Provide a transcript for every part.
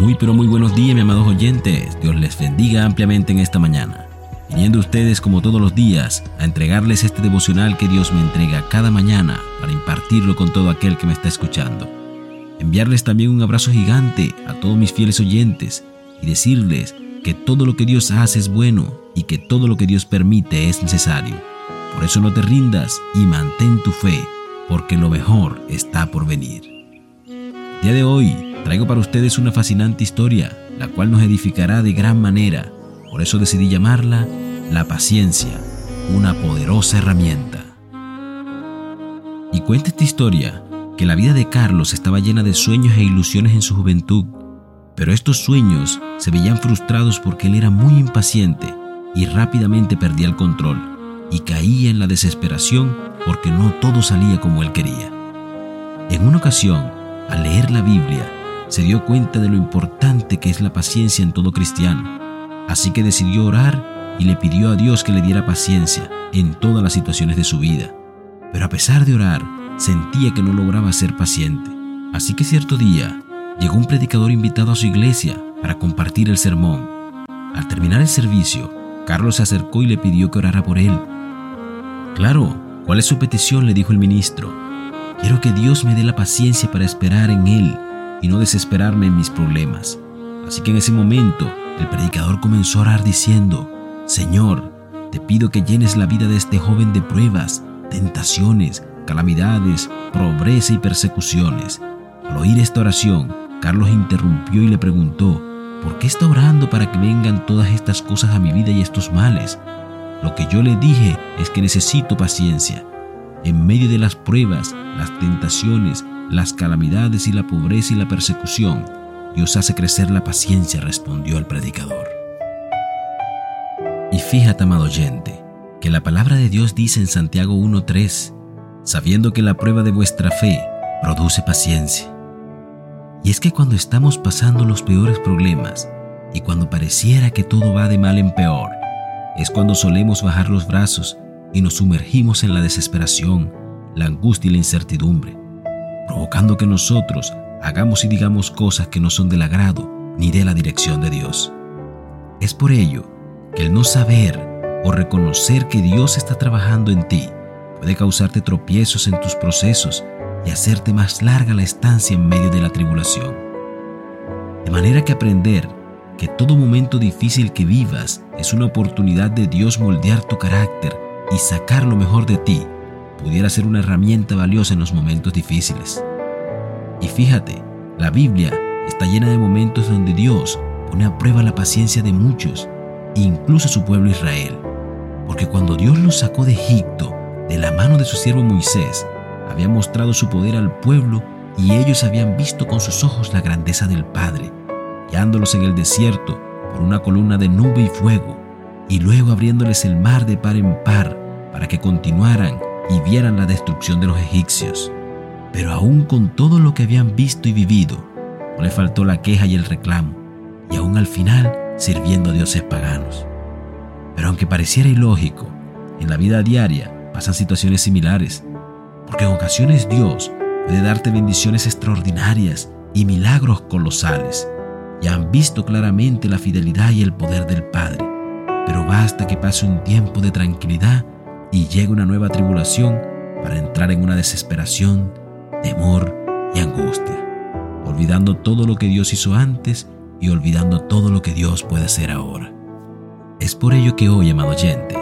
Muy pero muy buenos días, mis amados oyentes. Dios les bendiga ampliamente en esta mañana. Viniendo ustedes como todos los días a entregarles este devocional que Dios me entrega cada mañana para impartirlo con todo aquel que me está escuchando. Enviarles también un abrazo gigante a todos mis fieles oyentes y decirles que todo lo que Dios hace es bueno y que todo lo que Dios permite es necesario. Por eso no te rindas y mantén tu fe, porque lo mejor está por venir. Día de hoy traigo para ustedes una fascinante historia, la cual nos edificará de gran manera. Por eso decidí llamarla La paciencia, una poderosa herramienta. Y cuenta esta historia que la vida de Carlos estaba llena de sueños e ilusiones en su juventud, pero estos sueños se veían frustrados porque él era muy impaciente y rápidamente perdía el control y caía en la desesperación porque no todo salía como él quería. En una ocasión, al leer la Biblia, se dio cuenta de lo importante que es la paciencia en todo cristiano, así que decidió orar y le pidió a Dios que le diera paciencia en todas las situaciones de su vida. Pero a pesar de orar, sentía que no lograba ser paciente. Así que cierto día, llegó un predicador invitado a su iglesia para compartir el sermón. Al terminar el servicio, Carlos se acercó y le pidió que orara por él. Claro, ¿cuál es su petición? le dijo el ministro. Quiero que Dios me dé la paciencia para esperar en Él y no desesperarme en mis problemas. Así que en ese momento el predicador comenzó a orar diciendo, Señor, te pido que llenes la vida de este joven de pruebas, tentaciones, calamidades, pobreza y persecuciones. Al oír esta oración, Carlos interrumpió y le preguntó, ¿por qué está orando para que vengan todas estas cosas a mi vida y estos males? Lo que yo le dije es que necesito paciencia. En medio de las pruebas, las tentaciones, las calamidades y la pobreza y la persecución, Dios hace crecer la paciencia, respondió el predicador. Y fíjate, amado oyente, que la palabra de Dios dice en Santiago 1.3, sabiendo que la prueba de vuestra fe produce paciencia. Y es que cuando estamos pasando los peores problemas y cuando pareciera que todo va de mal en peor, es cuando solemos bajar los brazos y nos sumergimos en la desesperación, la angustia y la incertidumbre, provocando que nosotros hagamos y digamos cosas que no son del agrado ni de la dirección de Dios. Es por ello que el no saber o reconocer que Dios está trabajando en ti puede causarte tropiezos en tus procesos y hacerte más larga la estancia en medio de la tribulación. De manera que aprender que todo momento difícil que vivas es una oportunidad de Dios moldear tu carácter y sacar lo mejor de ti pudiera ser una herramienta valiosa en los momentos difíciles. Y fíjate, la Biblia está llena de momentos donde Dios pone a prueba la paciencia de muchos, incluso su pueblo Israel. Porque cuando Dios los sacó de Egipto, de la mano de su siervo Moisés, había mostrado su poder al pueblo y ellos habían visto con sus ojos la grandeza del Padre, guiándolos en el desierto por una columna de nube y fuego, y luego abriéndoles el mar de par en par para que continuaran y vieran la destrucción de los egipcios. Pero aún con todo lo que habían visto y vivido, no le faltó la queja y el reclamo, y aún al final sirviendo a dioses paganos. Pero aunque pareciera ilógico, en la vida diaria pasan situaciones similares, porque en ocasiones Dios puede darte bendiciones extraordinarias y milagros colosales, y han visto claramente la fidelidad y el poder del Padre, pero basta que pase un tiempo de tranquilidad y llegue una nueva tribulación para entrar en una desesperación, temor y angustia, olvidando todo lo que Dios hizo antes y olvidando todo lo que Dios puede hacer ahora. Es por ello que hoy, amado oyente,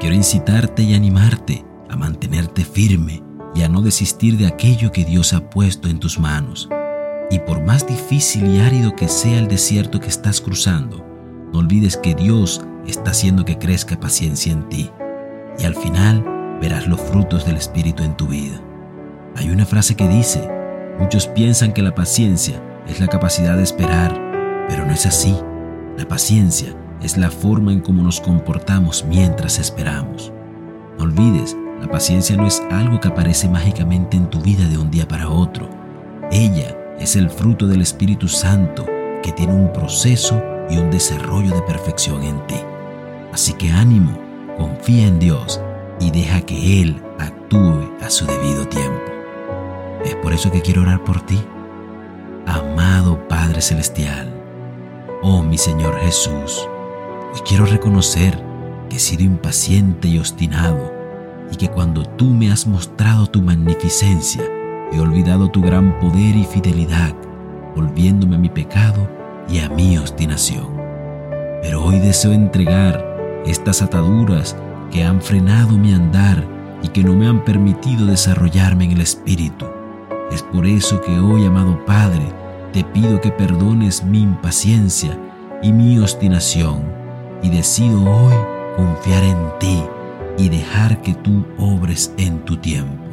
quiero incitarte y animarte a mantenerte firme y a no desistir de aquello que Dios ha puesto en tus manos. Y por más difícil y árido que sea el desierto que estás cruzando, no olvides que Dios está haciendo que crezca paciencia en ti y al final verás los frutos del Espíritu en tu vida. Hay una frase que dice, muchos piensan que la paciencia es la capacidad de esperar, pero no es así. La paciencia es la forma en cómo nos comportamos mientras esperamos. No olvides, la paciencia no es algo que aparece mágicamente en tu vida de un día para otro. Ella es el fruto del Espíritu Santo que tiene un proceso y un desarrollo de perfección en ti. Así que ánimo, confía en Dios y deja que Él actúe a su debido tiempo. Es por eso que quiero orar por ti. Amado Padre Celestial, Oh mi Señor Jesús, hoy quiero reconocer que he sido impaciente y obstinado y que cuando tú me has mostrado tu magnificencia, he olvidado tu gran poder y fidelidad, volviéndome a mi pecado y a mi obstinación. Pero hoy deseo entregar estas ataduras que han frenado mi andar y que no me han permitido desarrollarme en el Espíritu. Es por eso que hoy, amado Padre, te pido que perdones mi impaciencia y mi obstinación y decido hoy confiar en ti y dejar que tú obres en tu tiempo,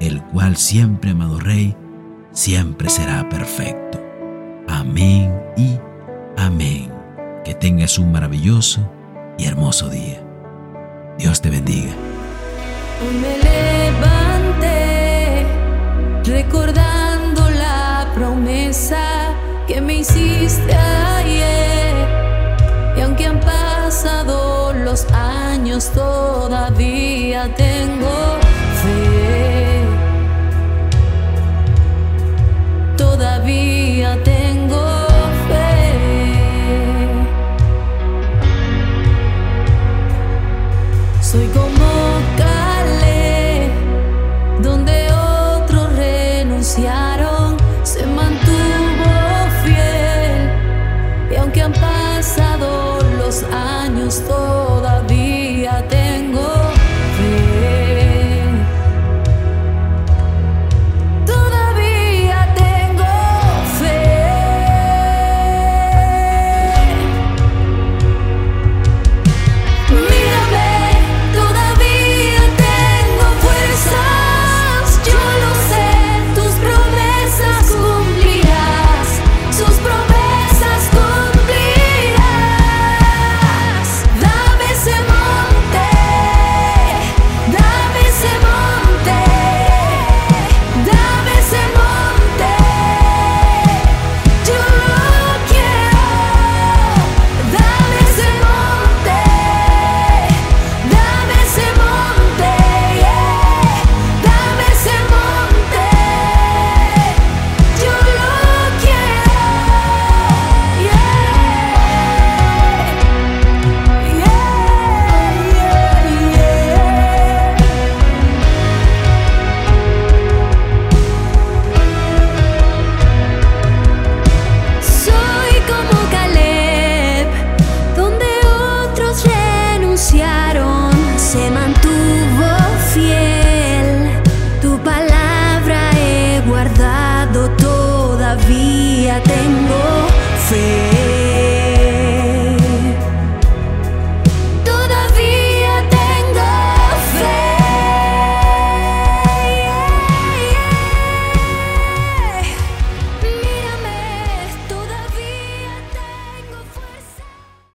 el cual siempre, amado Rey, siempre será perfecto. Amén y amén. Que tengas un maravilloso y hermoso día. Dios te bendiga. Me levanté recordando la promesa que me hiciste ayer. Y aunque han pasado los años, aunque han pasado los años, todavía